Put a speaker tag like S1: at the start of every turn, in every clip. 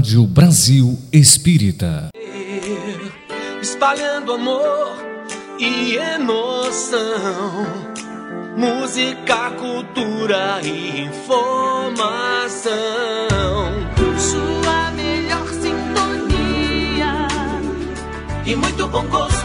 S1: Rádio Brasil Espírita.
S2: Espalhando amor e emoção. Música, cultura e informação.
S3: Sua melhor sintonia.
S2: E muito bom gosto.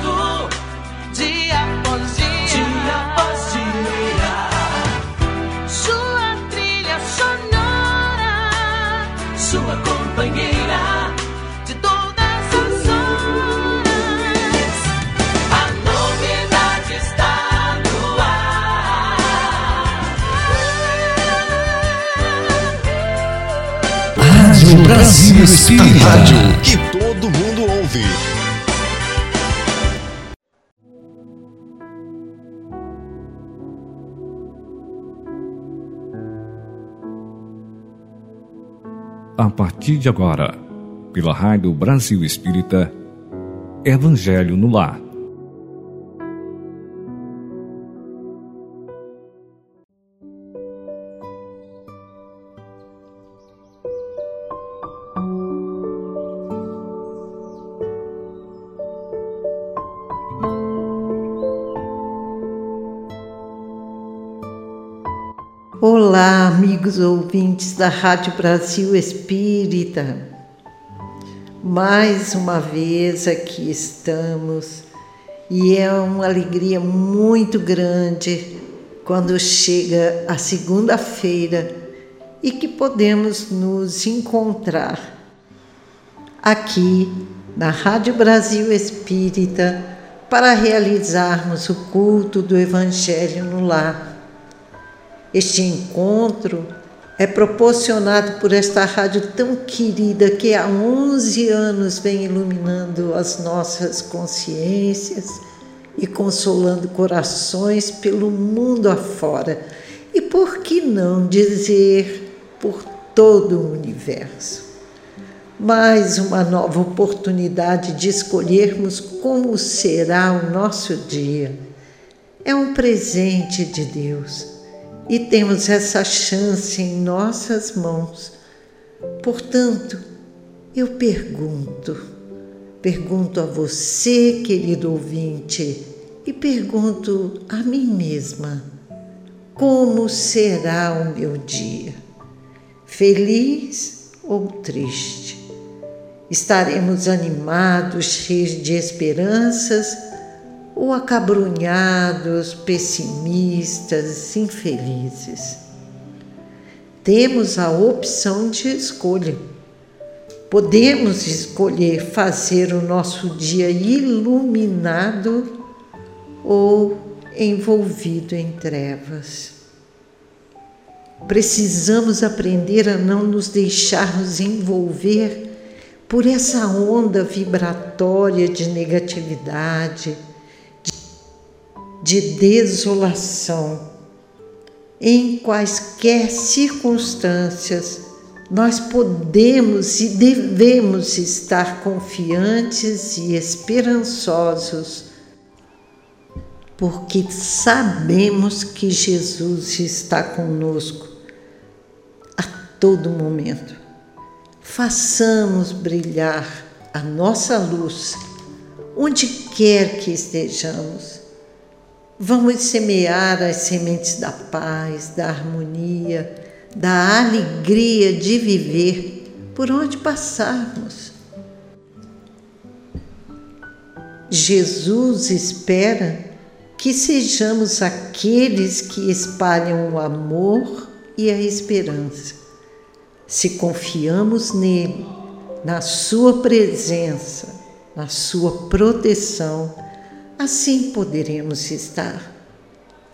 S1: Rádio Brasil Espírita.
S4: Rádio que todo mundo ouve.
S1: A partir de agora, pela Rádio Brasil Espírita, Evangelho no Lar.
S5: Olá, amigos ouvintes da Rádio Brasil Espírita. Mais uma vez aqui estamos e é uma alegria muito grande quando chega a segunda-feira e que podemos nos encontrar aqui na Rádio Brasil Espírita para realizarmos o culto do Evangelho no Lar. Este encontro é proporcionado por esta rádio tão querida que há 11 anos vem iluminando as nossas consciências e consolando corações pelo mundo afora. E por que não dizer por todo o universo? Mais uma nova oportunidade de escolhermos como será o nosso dia. É um presente de Deus e temos essa chance em nossas mãos. Portanto, eu pergunto, pergunto a você, querido ouvinte, e pergunto a mim mesma: como será o meu dia? Feliz ou triste? Estaremos animados, cheios de esperanças? Ou acabrunhados, pessimistas, infelizes. Temos a opção de escolha. Podemos escolher fazer o nosso dia iluminado ou envolvido em trevas. Precisamos aprender a não nos deixarmos envolver por essa onda vibratória de negatividade, de desolação. Em quaisquer circunstâncias, nós podemos e devemos estar confiantes e esperançosos, porque sabemos que Jesus está conosco a todo momento. Façamos brilhar a nossa luz onde quer que estejamos Vamos semear as sementes da paz, da harmonia, da alegria de viver por onde passarmos. Jesus espera que sejamos aqueles que espalham o amor e a esperança. Se confiamos nele, na Sua presença, na Sua proteção, Assim poderemos estar.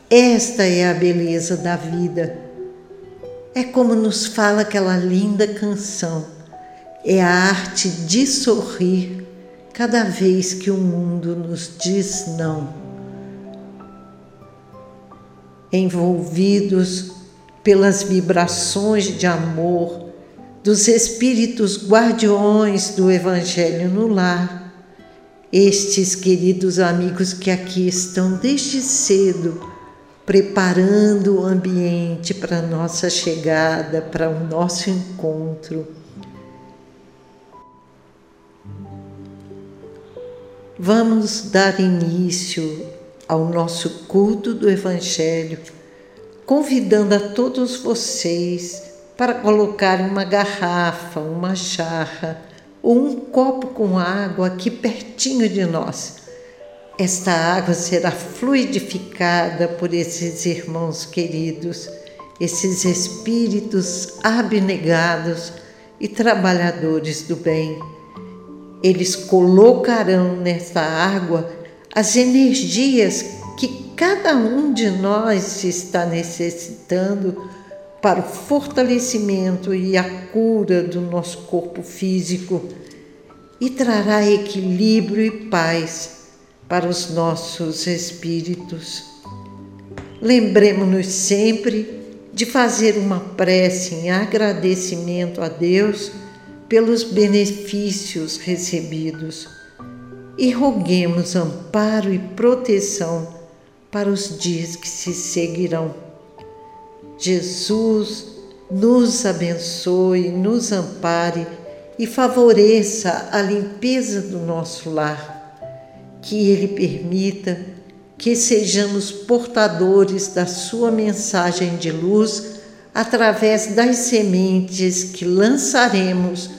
S5: Esta é a beleza da vida. É como nos fala aquela linda canção. É a arte de sorrir cada vez que o mundo nos diz não. Envolvidos pelas vibrações de amor dos espíritos guardiões do Evangelho no lar, estes queridos amigos que aqui estão desde cedo preparando o ambiente para a nossa chegada, para o nosso encontro. Vamos dar início ao nosso culto do Evangelho, convidando a todos vocês para colocar uma garrafa, uma jarra ou um copo com água aqui pertinho de nós. Esta água será fluidificada por esses irmãos queridos, esses espíritos abnegados e trabalhadores do bem. Eles colocarão nesta água as energias que cada um de nós está necessitando para o fortalecimento e a cura do nosso corpo físico e trará equilíbrio e paz para os nossos espíritos. Lembremos-nos sempre de fazer uma prece em agradecimento a Deus pelos benefícios recebidos e roguemos amparo e proteção para os dias que se seguirão. Jesus nos abençoe, nos ampare e favoreça a limpeza do nosso lar. Que Ele permita que sejamos portadores da Sua mensagem de luz através das sementes que lançaremos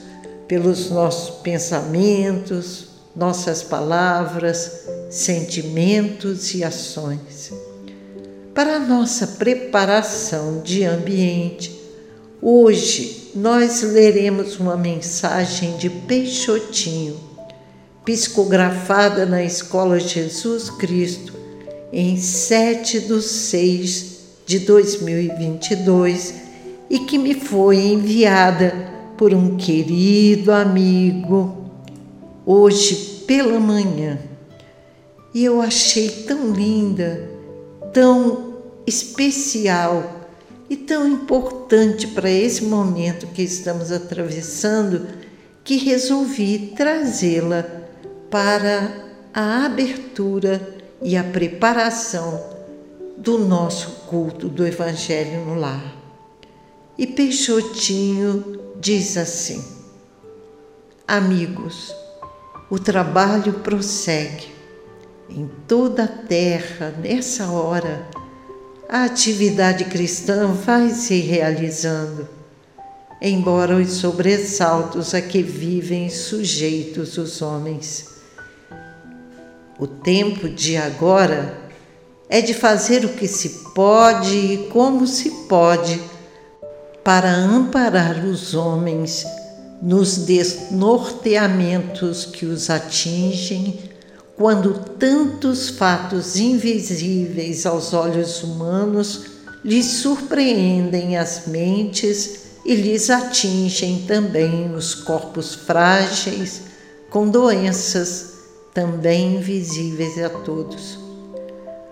S5: pelos nossos pensamentos, nossas palavras, sentimentos e ações. Para a nossa preparação de ambiente, hoje nós leremos uma mensagem de Peixotinho, psicografada na Escola Jesus Cristo em 7 de 6 de 2022 e que me foi enviada por um querido amigo hoje pela manhã. E eu achei tão linda, tão especial e tão importante para esse momento que estamos atravessando que resolvi trazê-la para a abertura e a preparação do nosso culto do Evangelho no lar. E Peixotinho diz assim: Amigos, o trabalho prossegue. Em toda a terra, nessa hora, a atividade cristã vai se realizando, embora os sobressaltos a que vivem sujeitos os homens. O tempo de agora é de fazer o que se pode e como se pode para amparar os homens nos desnorteamentos que os atingem quando tantos fatos invisíveis aos olhos humanos lhes surpreendem as mentes e lhes atingem também os corpos frágeis com doenças também invisíveis a todos.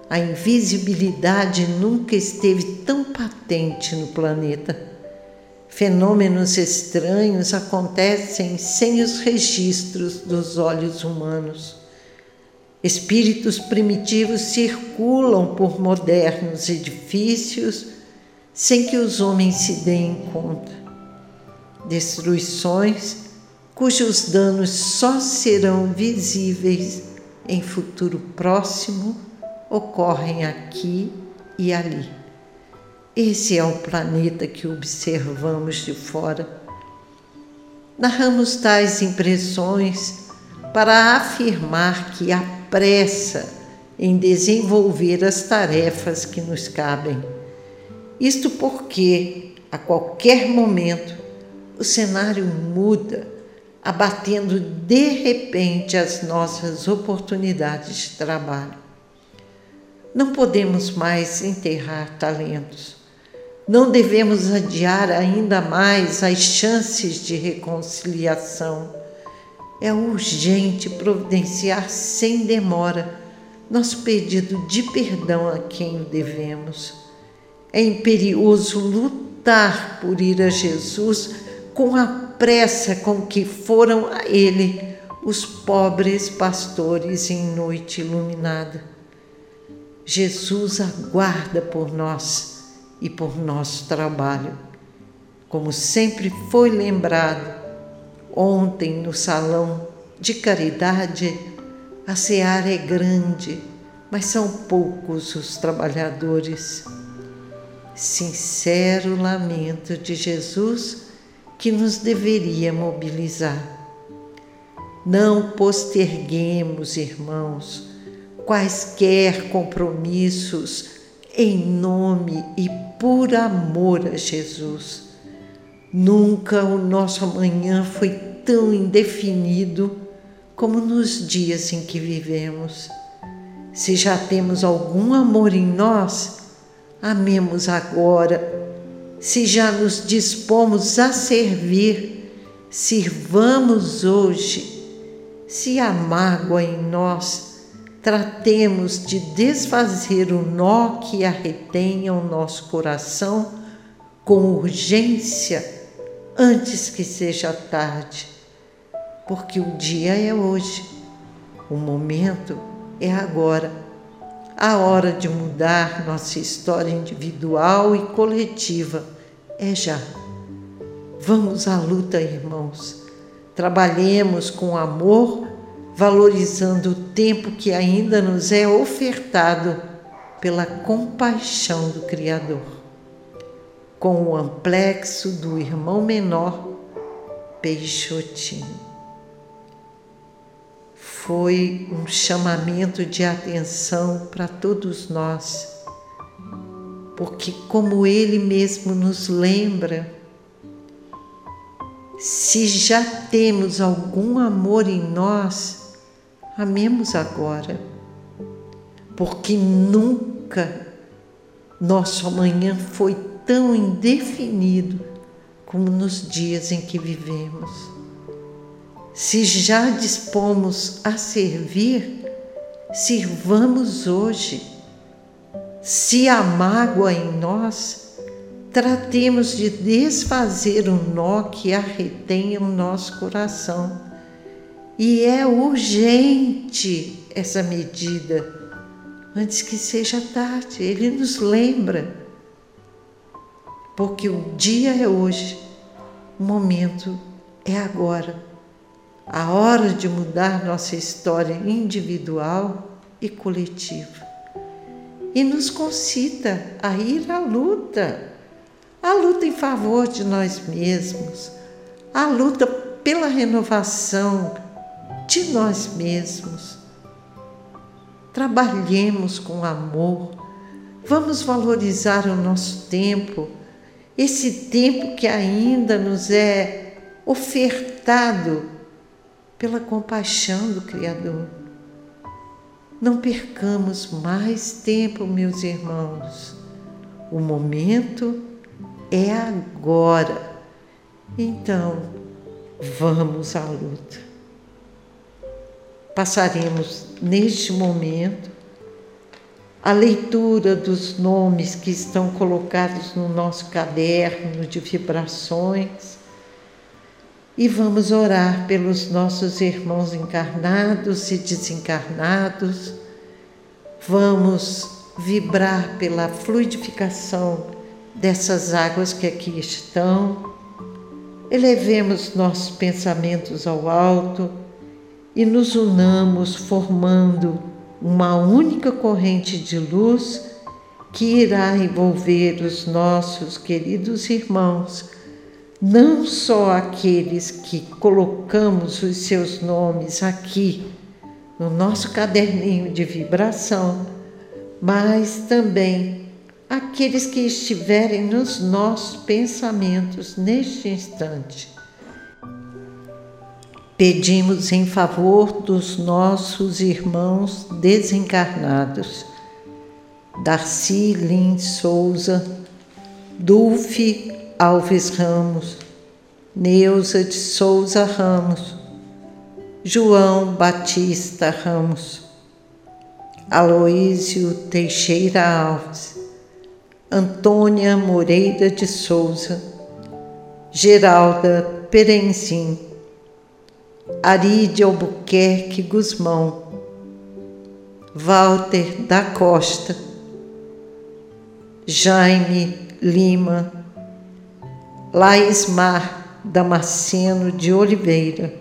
S5: A invisibilidade nunca esteve tão patente no planeta Fenômenos estranhos acontecem sem os registros dos olhos humanos. Espíritos primitivos circulam por modernos edifícios sem que os homens se deem conta. Destruições cujos danos só serão visíveis em futuro próximo ocorrem aqui e ali. Esse é o planeta que observamos de fora. Narramos tais impressões para afirmar que há pressa em desenvolver as tarefas que nos cabem. Isto porque, a qualquer momento, o cenário muda, abatendo de repente as nossas oportunidades de trabalho. Não podemos mais enterrar talentos não devemos adiar ainda mais as chances de reconciliação. É urgente providenciar sem demora nosso pedido de perdão a quem o devemos. É imperioso lutar por ir a Jesus com a pressa com que foram a Ele os pobres pastores em noite iluminada. Jesus aguarda por nós e por nosso trabalho. Como sempre foi lembrado, ontem no salão de caridade, A seara é grande, mas são poucos os trabalhadores. Sincero lamento de Jesus que nos deveria mobilizar. Não posterguemos, irmãos, quaisquer compromissos em nome e por amor a Jesus. Nunca o nosso amanhã foi tão indefinido como nos dias em que vivemos. Se já temos algum amor em nós, amemos agora. Se já nos dispomos a servir, sirvamos hoje. Se há mágoa em nós, tratemos de desfazer o nó que arretenha o nosso coração com urgência antes que seja tarde, porque o dia é hoje, o momento é agora, a hora de mudar nossa história individual e coletiva é já. Vamos à luta, irmãos. Trabalhemos com amor valorizando o tempo que ainda nos é ofertado pela compaixão do Criador. Com o amplexo do irmão menor, Peixotinho. Foi um chamamento de atenção para todos nós, porque, como ele mesmo nos lembra, se já temos algum amor em nós, amemos agora, porque nunca nosso amanhã foi tão indefinido como nos dias em que vivemos. Se já dispomos a servir, sirvamos hoje. Se há mágoa em nós, tratemos de desfazer o nó que arretenha o nosso coração e é urgente essa medida, antes que seja tarde. Ele nos lembra, porque o dia é hoje, o momento é agora. A hora de mudar nossa história individual e coletiva. E nos concita a ir à luta, a luta em favor de nós mesmos, a luta pela renovação de nós mesmos. Trabalhemos com amor, vamos valorizar o nosso tempo, esse tempo que ainda nos é ofertado pela compaixão do Criador. Não percamos mais tempo, meus irmãos. O momento é agora. Então, vamos à luta passaremos neste momento a leitura dos nomes que estão colocados no nosso caderno de vibrações e vamos orar pelos nossos irmãos encarnados e desencarnados. Vamos vibrar pela fluidificação dessas águas que aqui estão. Elevemos nossos pensamentos ao alto e nos unamos formando uma única corrente de luz que irá envolver os nossos queridos irmãos, não só aqueles que colocamos os seus nomes aqui no nosso caderninho de vibração, mas também aqueles que estiverem nos nossos pensamentos neste instante Pedimos em favor dos nossos irmãos desencarnados, Darcy Lins Souza, Dulce Alves Ramos, Neuza de Souza Ramos, João Batista Ramos, Aloísio Teixeira Alves, Antônia Moreira de Souza, Geralda Perenzim, Aride Albuquerque Guzmão, Walter da Costa, Jaime Lima, Laismar Damasceno de Oliveira,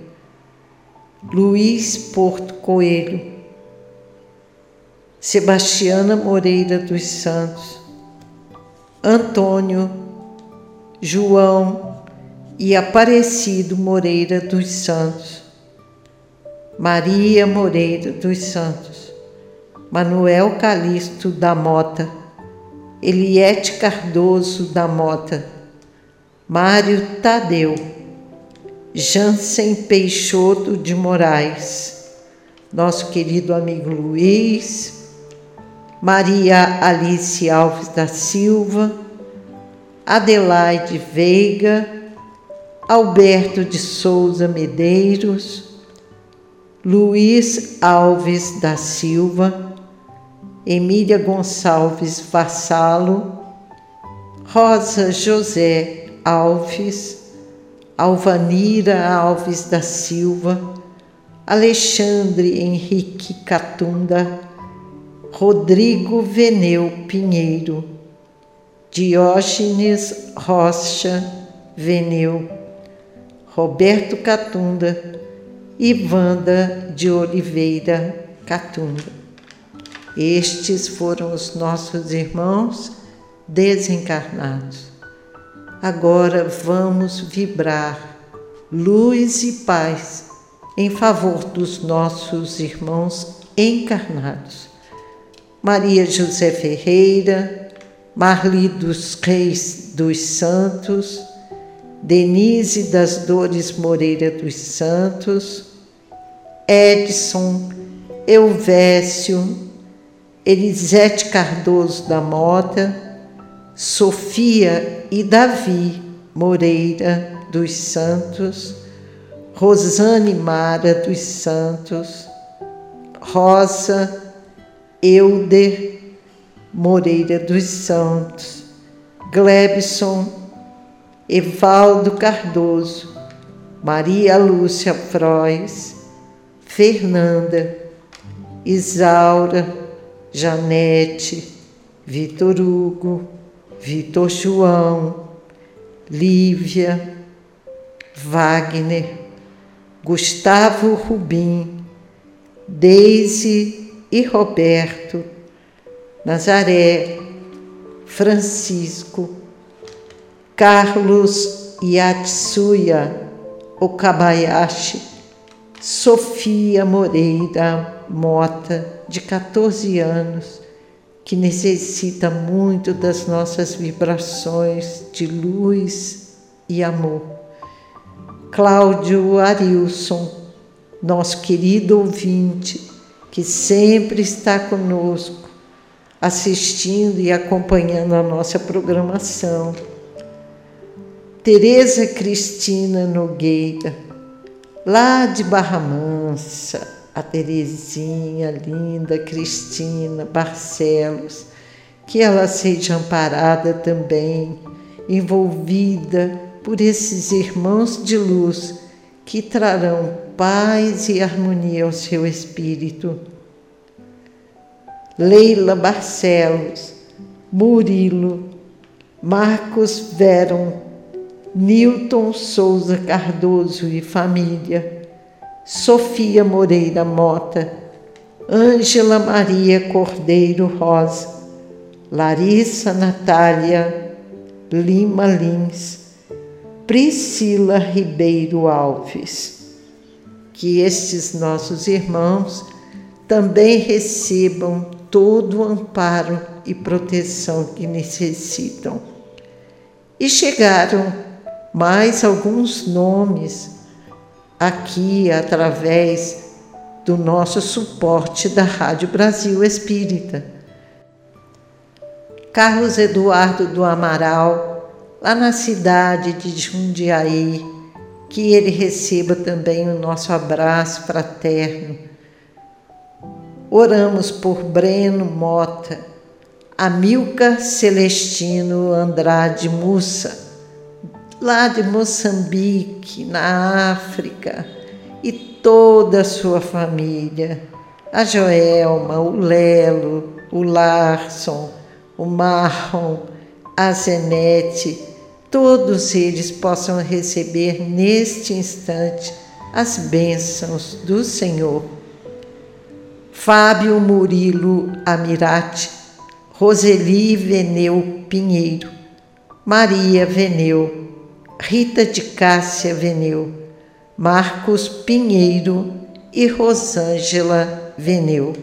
S5: Luiz Porto Coelho, Sebastiana Moreira dos Santos, Antônio, João e Aparecido Moreira dos Santos, Maria Moreira dos Santos, Manuel Calixto da Mota, Eliette Cardoso da Mota, Mário Tadeu, Jansen Peixoto de Moraes, nosso querido amigo Luiz, Maria Alice Alves da Silva, Adelaide Veiga, Alberto de Souza Medeiros, Luiz Alves da Silva, Emília Gonçalves Vassalo, Rosa José Alves, Alvanira Alves da Silva, Alexandre Henrique Catunda, Rodrigo Veneu Pinheiro, Diógenes Rocha Veneu, Roberto Catunda e Wanda de Oliveira Catunda. Estes foram os nossos irmãos desencarnados. Agora vamos vibrar luz e paz em favor dos nossos irmãos encarnados. Maria José Ferreira, Marli dos Reis dos Santos, Denise das Dores Moreira dos Santos, Edson, Elvésio, Elisete Cardoso da Mota, Sofia e Davi Moreira dos Santos, Rosane Mara dos Santos, Rosa Euder Moreira dos Santos, Glebson, Evaldo Cardoso, Maria Lúcia Frois, Fernanda, Isaura, Janete, Vitor Hugo, Vitor João, Lívia, Wagner, Gustavo Rubim, Deise e Roberto, Nazaré, Francisco, Carlos Yatsuya Okabayashi, Sofia Moreira Mota, de 14 anos, que necessita muito das nossas vibrações de luz e amor. Cláudio Arilson, nosso querido ouvinte, que sempre está conosco, assistindo e acompanhando a nossa programação. Tereza Cristina Nogueira, lá de Barra Mansa, a Terezinha linda, Cristina Barcelos, que ela seja amparada também, envolvida por esses irmãos de luz que trarão paz e harmonia ao seu espírito. Leila Barcelos, Murilo, Marcos Veron, Newton Souza Cardoso e família, Sofia Moreira Mota, Ângela Maria Cordeiro Rosa, Larissa Natália Lima Lins, Priscila Ribeiro Alves. Que estes nossos irmãos também recebam todo o amparo e proteção que necessitam. E chegaram mais alguns nomes aqui através do nosso suporte da Rádio Brasil Espírita. Carlos Eduardo do Amaral, lá na cidade de Jundiaí, que ele receba também o nosso abraço fraterno. Oramos por Breno Mota, Amilcar Celestino Andrade Mussa, lá de Moçambique, na África, e toda a sua família, a Joelma, o Lelo, o Larson, o Marron, a Zenete, todos eles possam receber neste instante as bênçãos do Senhor. Fábio Murilo Amirati, Roseli Veneu Pinheiro, Maria Veneu, Rita de Cássia Veneu, Marcos Pinheiro e Rosângela Veneu.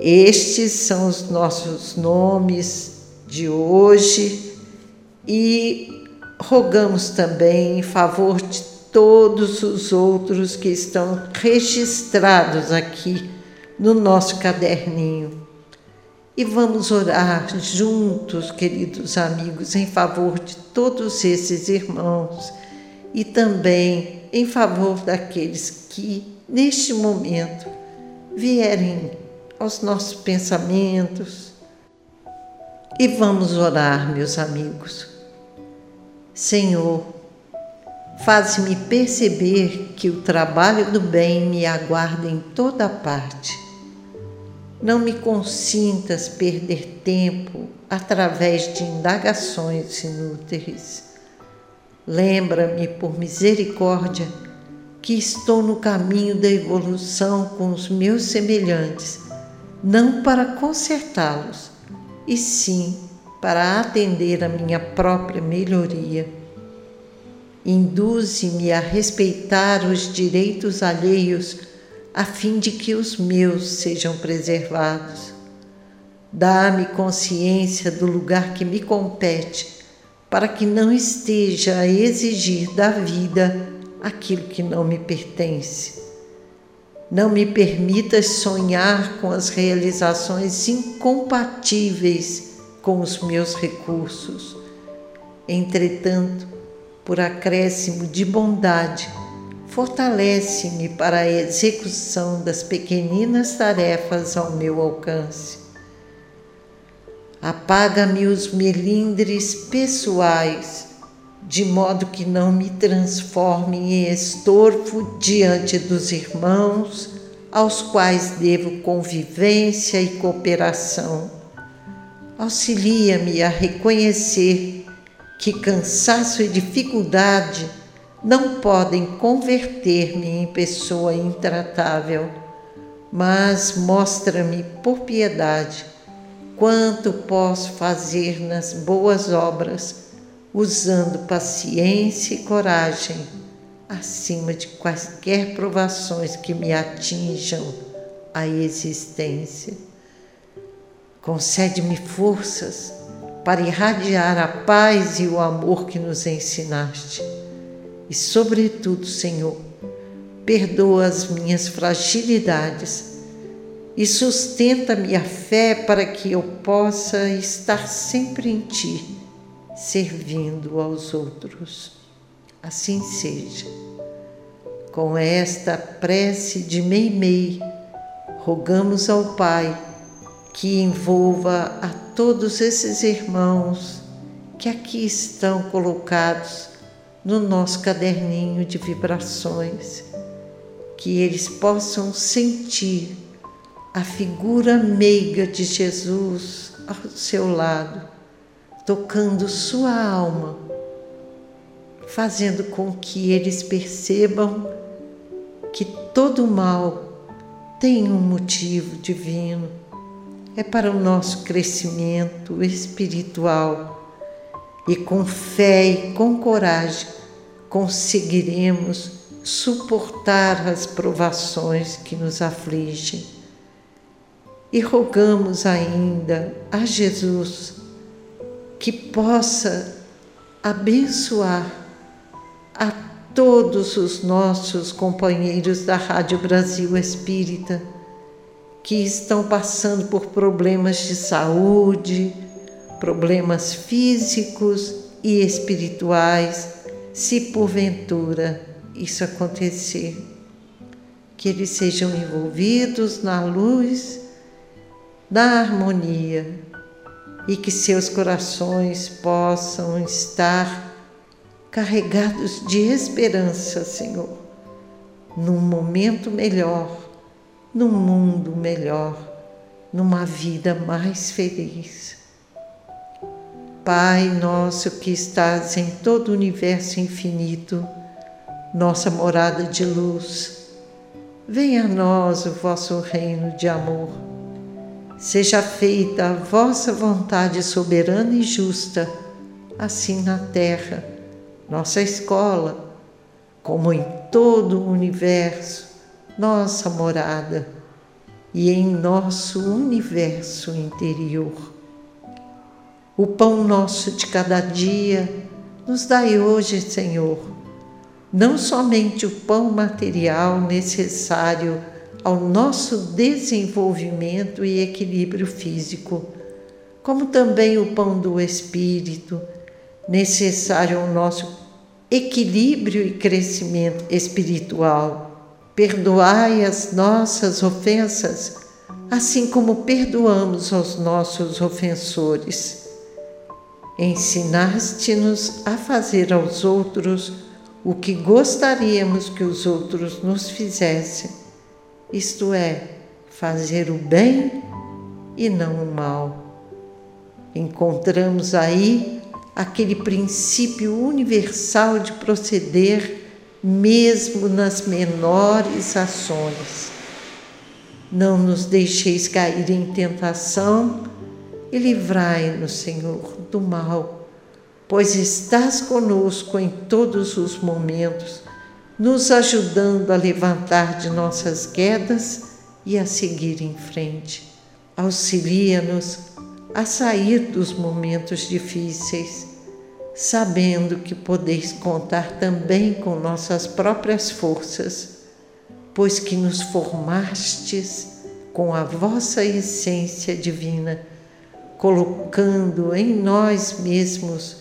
S5: Estes são os nossos nomes de hoje e rogamos também em favor de todos os outros que estão registrados aqui no nosso caderninho. E vamos orar juntos, queridos amigos, em favor de todos esses irmãos e também em favor daqueles que, neste momento, vierem aos nossos pensamentos. E vamos orar, meus amigos. Senhor, faz-me perceber que o trabalho do bem me aguarda em toda parte não me consintas perder tempo através de indagações inúteis. Lembra-me, por misericórdia, que estou no caminho da evolução com os meus semelhantes, não para consertá-los, e sim para atender a minha própria melhoria. Induze-me a respeitar os direitos alheios a fim de que os meus sejam preservados. Dá-me consciência do lugar que me compete, para que não esteja a exigir da vida aquilo que não me pertence. Não me permitas sonhar com as realizações incompatíveis com os meus recursos. Entretanto, por acréscimo de bondade, fortalece-me para a execução das pequeninas tarefas ao meu alcance. Apaga-me os melindres pessoais, de modo que não me transforme em estorvo diante dos irmãos aos quais devo convivência e cooperação. Auxilia-me a reconhecer que cansaço e dificuldade não podem converter-me em pessoa intratável, mas mostra-me por piedade quanto posso fazer nas boas obras, usando paciência e coragem, acima de quaisquer provações que me atinjam a existência. Concede-me forças para irradiar a paz e o amor que nos ensinaste e, sobretudo, Senhor, perdoa as minhas fragilidades e sustenta minha fé para que eu possa estar sempre em Ti, servindo aos outros. Assim seja. Com esta prece de Meimei, rogamos ao Pai que envolva a todos esses irmãos que aqui estão colocados no nosso caderninho de vibrações, que eles possam sentir a figura meiga de Jesus ao seu lado, tocando sua alma, fazendo com que eles percebam que todo mal tem um motivo divino, é para o nosso crescimento espiritual. E com fé e com coragem conseguiremos suportar as provações que nos afligem. E rogamos ainda a Jesus que possa abençoar a todos os nossos companheiros da Rádio Brasil Espírita que estão passando por problemas de saúde, problemas físicos e espirituais se porventura isso acontecer, que eles sejam envolvidos na luz da harmonia e que seus corações possam estar carregados de esperança, Senhor, num momento melhor, num mundo melhor, numa vida mais feliz. Pai nosso que estás em todo o universo infinito, nossa morada de luz, venha a nós o vosso reino de amor. Seja feita a vossa vontade soberana e justa, assim na terra, nossa escola, como em todo o universo, nossa morada e em nosso universo interior. O pão nosso de cada dia nos dai hoje, Senhor, não somente o pão material necessário ao nosso desenvolvimento e equilíbrio físico, como também o pão do espírito, necessário ao nosso equilíbrio e crescimento espiritual. Perdoai as nossas ofensas, assim como perdoamos aos nossos ofensores. Ensinaste-nos a fazer aos outros o que gostaríamos que os outros nos fizessem, isto é, fazer o bem e não o mal. Encontramos aí aquele princípio universal de proceder mesmo nas menores ações. Não nos deixeis cair em tentação e livrai-nos, Senhor, do mal, pois estás conosco em todos os momentos, nos ajudando a levantar de nossas quedas e a seguir em frente. Auxilia-nos a sair dos momentos difíceis sabendo que podeis contar também com nossas próprias forças, pois que nos formastes com a vossa essência divina, colocando em nós mesmos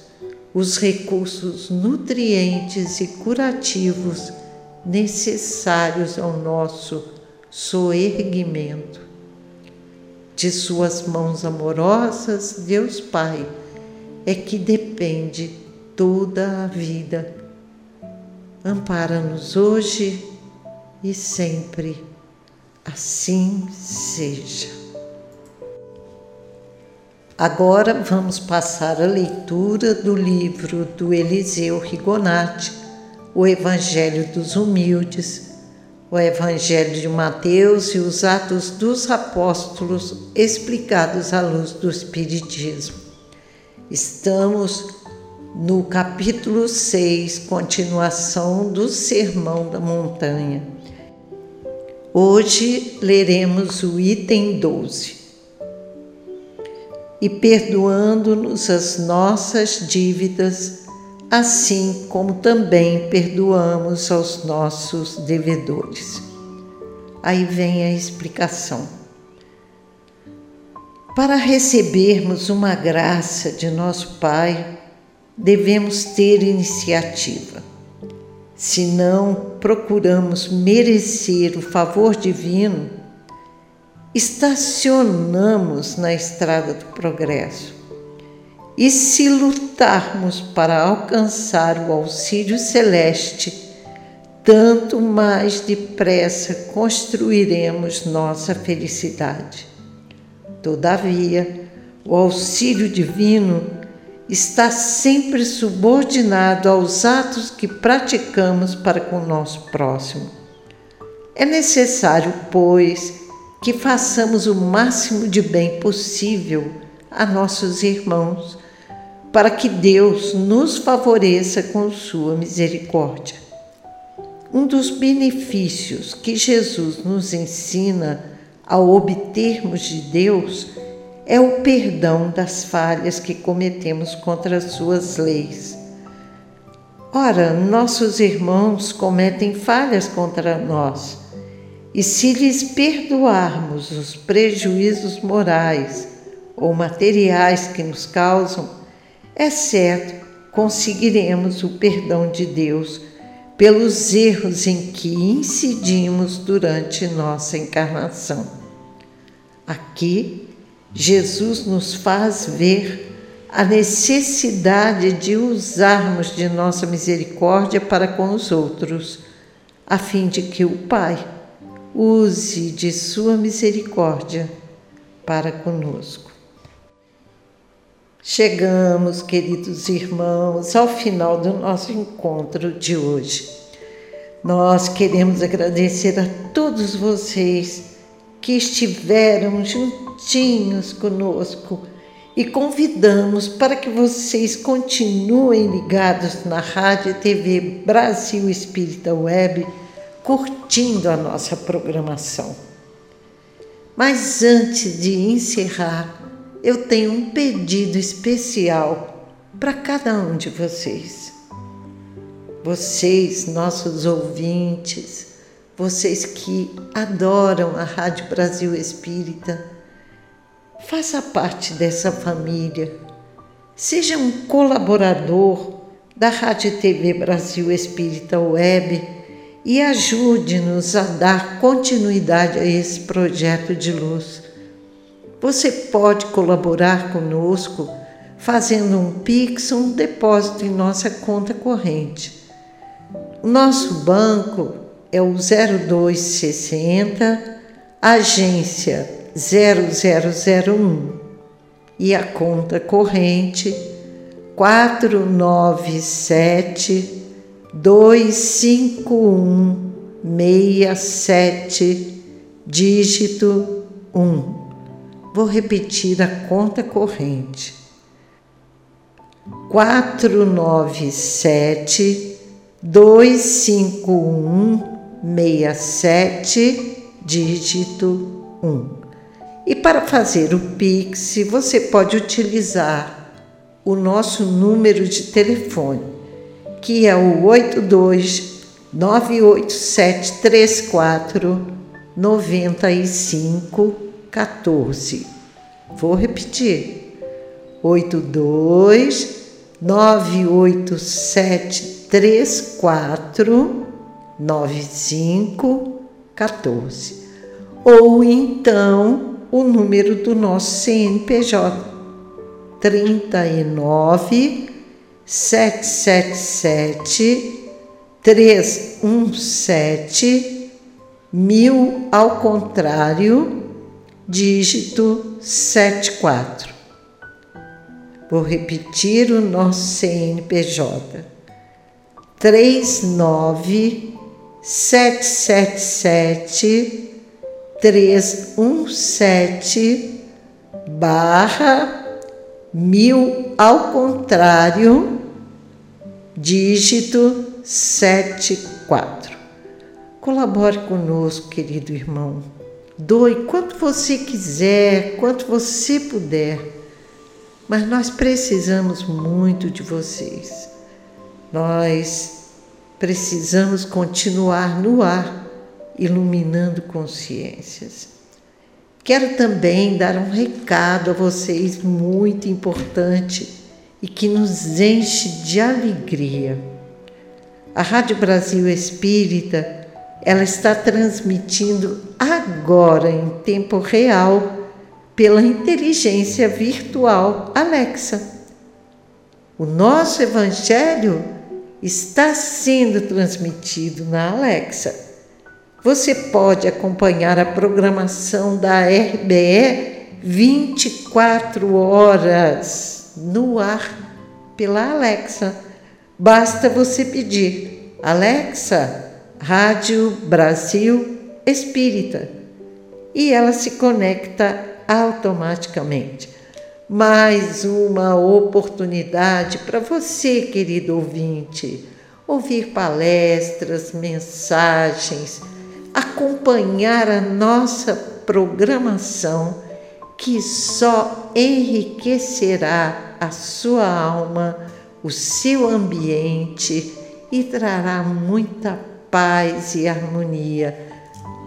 S5: os recursos nutrientes e curativos necessários ao nosso soerguimento. De Suas mãos amorosas, Deus Pai, é que depende toda a vida. Ampara-nos hoje e sempre. Assim seja. Agora vamos passar a leitura do livro do Eliseu Rigonati, O Evangelho dos Humildes, o Evangelho de Mateus e os Atos dos Apóstolos explicados à luz do Espiritismo. Estamos no capítulo 6, continuação do Sermão da Montanha. Hoje leremos o item 12. E perdoando-nos as nossas dívidas, assim como também perdoamos aos nossos devedores. Aí vem a explicação. Para recebermos uma graça de nosso Pai, devemos ter iniciativa. Se não procuramos merecer o favor divino, estacionamos na estrada do progresso. E se lutarmos para alcançar o auxílio celeste, tanto mais depressa construiremos nossa felicidade. Todavia, o auxílio divino está sempre subordinado aos atos que praticamos para com o nosso próximo. É necessário, pois, que façamos o máximo de bem possível a nossos irmãos, para que Deus nos favoreça com sua misericórdia. Um dos benefícios que Jesus nos ensina ao obtermos de Deus é o perdão das falhas que cometemos contra as suas leis. Ora, nossos irmãos cometem falhas contra nós, e se lhes perdoarmos os prejuízos morais ou materiais que nos causam, é certo conseguiremos o perdão de Deus pelos erros em que incidimos durante nossa encarnação. Aqui, Jesus nos faz ver a necessidade de usarmos de nossa misericórdia para com os outros, a fim de que o Pai use de sua misericórdia para conosco. Chegamos, queridos irmãos, ao final do nosso encontro de hoje. Nós queremos agradecer a todos vocês que estiveram juntinhos conosco e convidamos para que vocês continuem ligados na Rádio e TV Brasil Espírita Web, curtindo a nossa programação. Mas antes de encerrar, eu tenho um pedido especial para cada um de vocês. Vocês, nossos ouvintes, vocês que adoram a Rádio Brasil Espírita, faça parte dessa família. Seja um colaborador da Rádio TV Brasil Espírita Web e ajude-nos a dar continuidade a esse projeto de luz. Você pode colaborar conosco fazendo um Pix ou um depósito em nossa conta corrente. Nosso banco é o 0260 agência 0001 e a conta corrente 497 251 67 dígito 1. Vou repetir a conta corrente. 497 251 67 dígito 1. E para fazer o Pix, você pode utilizar o nosso número de telefone, que é o 82 98734 95 14. Vou repetir. 82 98734 95 14. Ou então o número do nosso CNPJ 39 777 317 mil ao contrário, dígito 74. Vou repetir o nosso CNPJ 39 777 317 barra mil ao contrário, dígito 74. Colabore conosco, querido irmão. Doe quanto você quiser, quanto você puder. Mas nós precisamos muito de vocês. Nós precisamos continuar no ar iluminando consciências. Quero também dar um recado a vocês muito importante e que nos enche de alegria. A Rádio Brasil Espírita, ela está transmitindo agora em tempo real pela inteligência virtual Alexa. O nosso evangelho está sendo transmitido na Alexa você pode acompanhar a programação da RBE 24 horas no ar pela Alexa. Basta você pedir: Alexa, Rádio Brasil Espírita, e ela se conecta automaticamente. Mais uma oportunidade para você, querido ouvinte, ouvir palestras, mensagens acompanhar a nossa programação que só enriquecerá a sua alma, o seu ambiente e trará muita paz e harmonia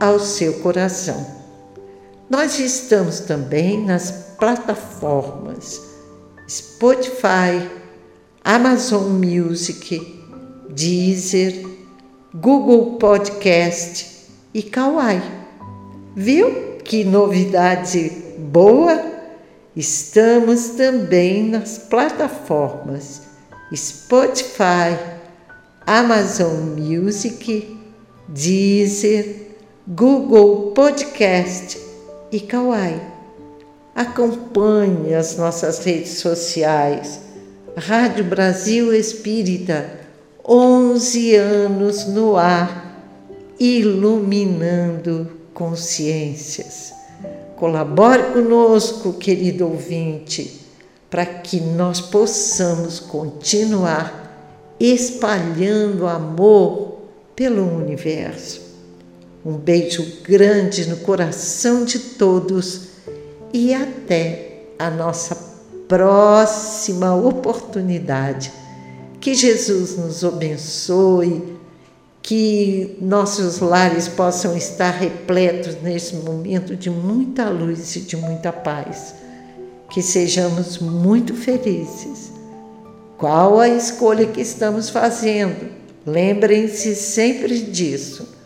S5: ao seu coração. Nós estamos também nas plataformas Spotify, Amazon Music, Deezer, Google Podcast e Kauai. Viu que novidade boa? Estamos também nas plataformas Spotify, Amazon Music, Deezer, Google Podcast e Kauai. Acompanhe as nossas redes sociais, Rádio Brasil Espírita 11 anos no ar, iluminando consciências. Colabore conosco, querido ouvinte, para que nós possamos continuar espalhando amor pelo universo. Um beijo grande no coração de todos e até a nossa próxima oportunidade. Que Jesus nos abençoe, que nossos lares possam estar repletos nesse momento de muita luz e de muita paz. Que sejamos muito felizes. Qual a escolha que estamos fazendo? Lembrem-se sempre disso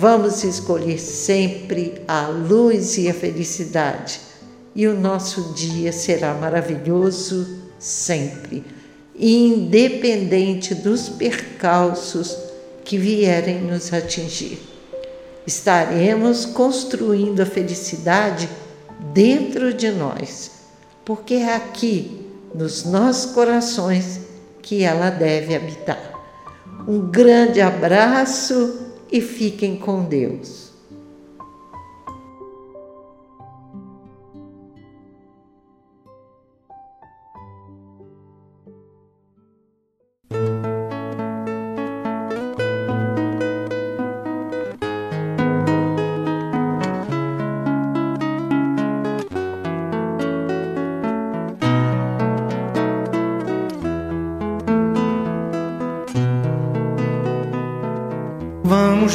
S5: Vamos escolher sempre a luz e a felicidade, e o nosso dia será maravilhoso sempre, independente dos percalços que vierem nos atingir. Estaremos construindo a felicidade dentro de nós, porque é aqui, nos nossos corações, que ela deve habitar. Um grande abraço e fiquem com Deus.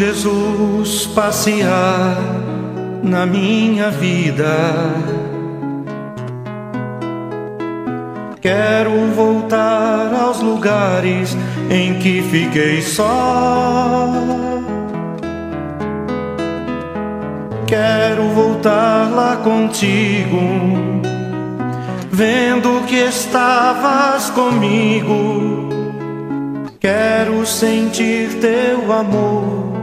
S6: Jesus passear na minha vida. Quero voltar aos lugares em que fiquei só. Quero voltar lá contigo, vendo que estavas comigo. Quero sentir teu amor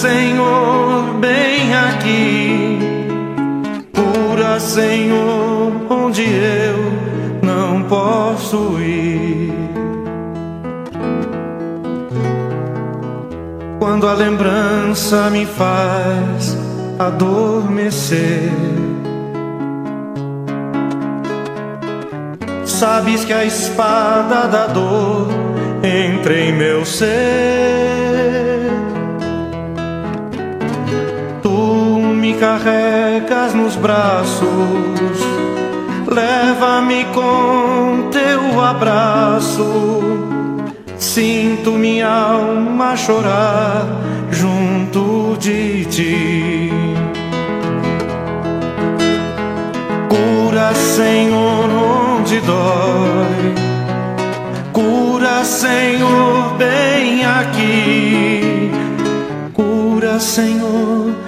S6: Senhor, bem aqui. Cura, Senhor, onde eu não posso ir. Quando a lembrança me faz adormecer. Sabes que a espada da dor entra em meu ser. Carregas nos braços, leva-me com teu abraço. Sinto minha alma chorar junto de ti. Cura, Senhor, onde dói. Cura, Senhor, bem aqui. Cura, Senhor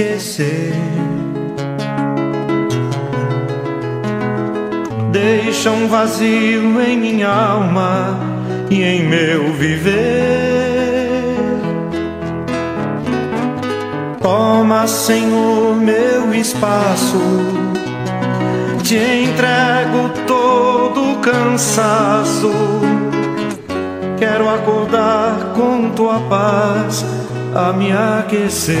S6: esquecer. Deixa um vazio em minha alma e em meu viver. Toma, Senhor, meu espaço. Te entrego todo cansaço. Quero acordar com tua paz a me aquecer.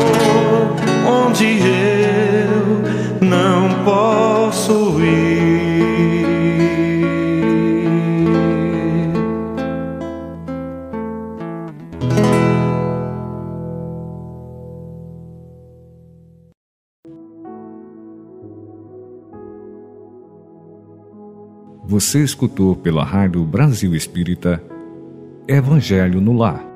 S6: eu não posso ir.
S1: Você escutou pela Rádio Brasil Espírita Evangelho no Lar